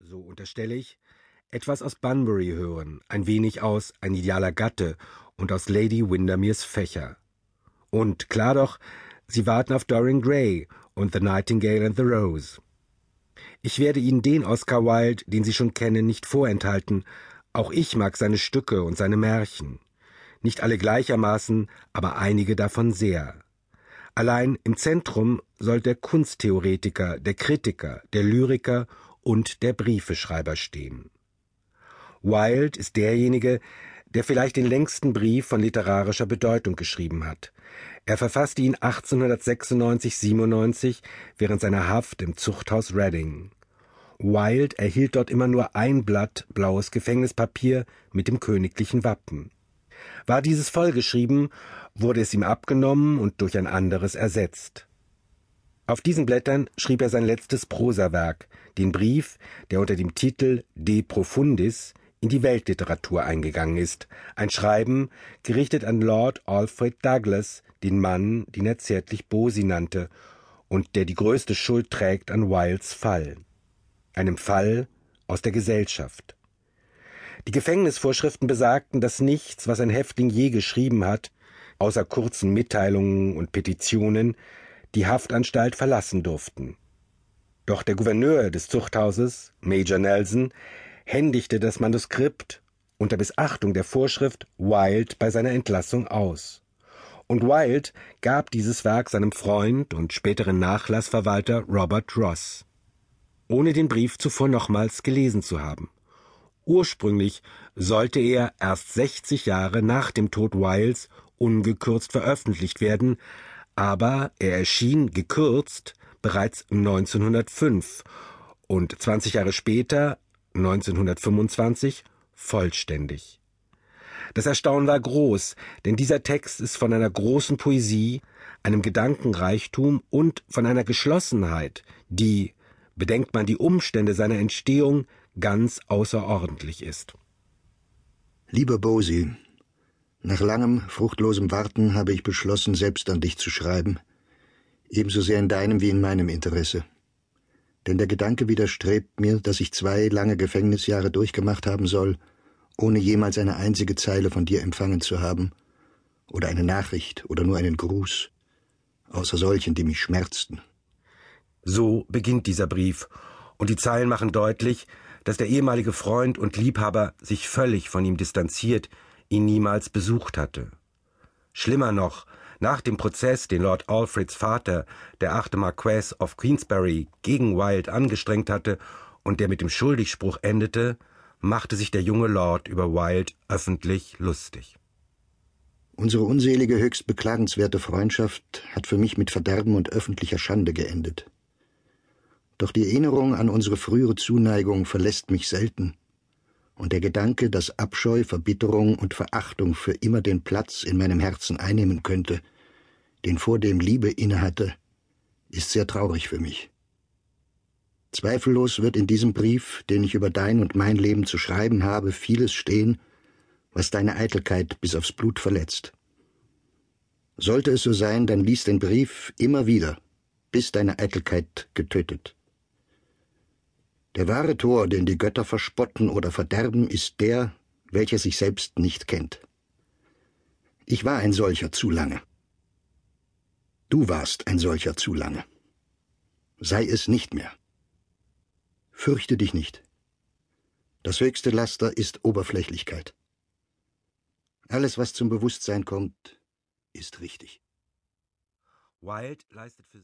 so unterstelle ich, etwas aus Bunbury hören, ein wenig aus Ein idealer Gatte und aus Lady Windermeres Fächer. Und klar doch, sie warten auf Dorian Gray und The Nightingale and the Rose. Ich werde Ihnen den Oscar Wilde, den Sie schon kennen, nicht vorenthalten. Auch ich mag seine Stücke und seine Märchen. Nicht alle gleichermaßen, aber einige davon sehr. Allein im Zentrum soll der Kunsttheoretiker, der Kritiker, der Lyriker und der Briefeschreiber stehen. Wilde ist derjenige, der vielleicht den längsten Brief von literarischer Bedeutung geschrieben hat. Er verfasste ihn 1896-97 während seiner Haft im Zuchthaus Reading. Wilde erhielt dort immer nur ein Blatt blaues Gefängnispapier mit dem königlichen Wappen. War dieses vollgeschrieben, wurde es ihm abgenommen und durch ein anderes ersetzt. Auf diesen Blättern schrieb er sein letztes Prosawerk, den Brief, der unter dem Titel De Profundis in die Weltliteratur eingegangen ist, ein Schreiben, gerichtet an Lord Alfred Douglas, den Mann, den er zärtlich Bosi nannte, und der die größte Schuld trägt an Wildes Fall. Einem Fall aus der Gesellschaft. Die Gefängnisvorschriften besagten, dass nichts, was ein Häftling je geschrieben hat, außer kurzen Mitteilungen und Petitionen, die Haftanstalt verlassen durften. Doch der Gouverneur des Zuchthauses, Major Nelson, händigte das Manuskript unter Missachtung der Vorschrift Wilde bei seiner Entlassung aus. Und Wilde gab dieses Werk seinem Freund und späteren Nachlassverwalter Robert Ross, ohne den Brief zuvor nochmals gelesen zu haben. Ursprünglich sollte er erst 60 Jahre nach dem Tod Wildes ungekürzt veröffentlicht werden, aber er erschien gekürzt bereits 1905 und 20 Jahre später, 1925, vollständig. Das Erstaunen war groß, denn dieser Text ist von einer großen Poesie, einem Gedankenreichtum und von einer Geschlossenheit, die, bedenkt man die Umstände seiner Entstehung, ganz außerordentlich ist. Lieber Bosi, nach langem, fruchtlosem Warten habe ich beschlossen, selbst an dich zu schreiben, ebenso sehr in deinem wie in meinem Interesse. Denn der Gedanke widerstrebt mir, dass ich zwei lange Gefängnisjahre durchgemacht haben soll, ohne jemals eine einzige Zeile von dir empfangen zu haben, oder eine Nachricht oder nur einen Gruß, außer solchen, die mich schmerzten. So beginnt dieser Brief, und die Zeilen machen deutlich, dass der ehemalige Freund und Liebhaber sich völlig von ihm distanziert, ihn niemals besucht hatte. Schlimmer noch, nach dem Prozess, den Lord Alfreds Vater, der achte Marquess of Queensberry, gegen Wilde angestrengt hatte und der mit dem Schuldigspruch endete, machte sich der junge Lord über Wilde öffentlich lustig. Unsere unselige, höchst beklagenswerte Freundschaft hat für mich mit Verderben und öffentlicher Schande geendet. Doch die Erinnerung an unsere frühere Zuneigung verlässt mich selten und der Gedanke, dass Abscheu, Verbitterung und Verachtung für immer den Platz in meinem Herzen einnehmen könnte, den vor dem Liebe innehatte, ist sehr traurig für mich. Zweifellos wird in diesem Brief, den ich über dein und mein Leben zu schreiben habe, vieles stehen, was deine Eitelkeit bis aufs Blut verletzt. Sollte es so sein, dann lies den Brief immer wieder, bis deine Eitelkeit getötet. Der wahre Tor, den die Götter verspotten oder verderben, ist der, welcher sich selbst nicht kennt. Ich war ein solcher zu lange. Du warst ein solcher zu lange. Sei es nicht mehr. Fürchte dich nicht. Das höchste Laster ist Oberflächlichkeit. Alles, was zum Bewusstsein kommt, ist richtig. Wilde leistet für